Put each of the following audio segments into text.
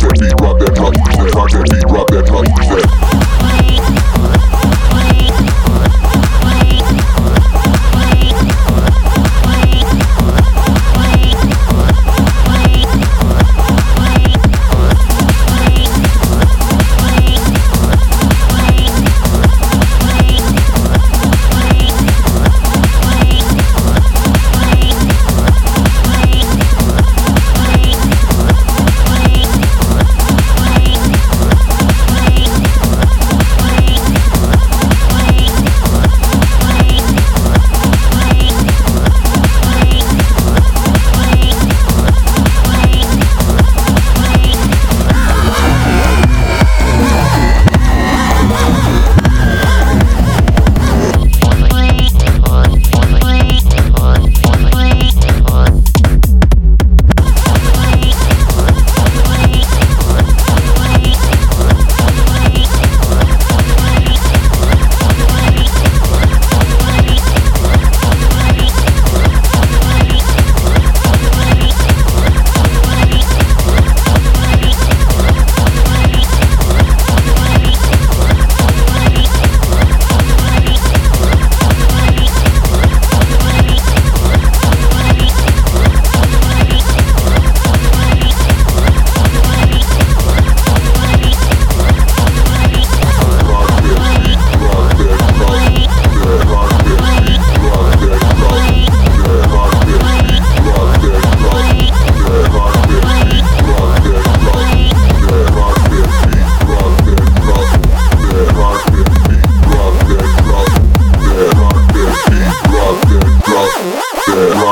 that beat, rock that, drop that, rock that beat, rock that, drop that.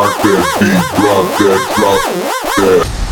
Rock that beat, drop that, drop that.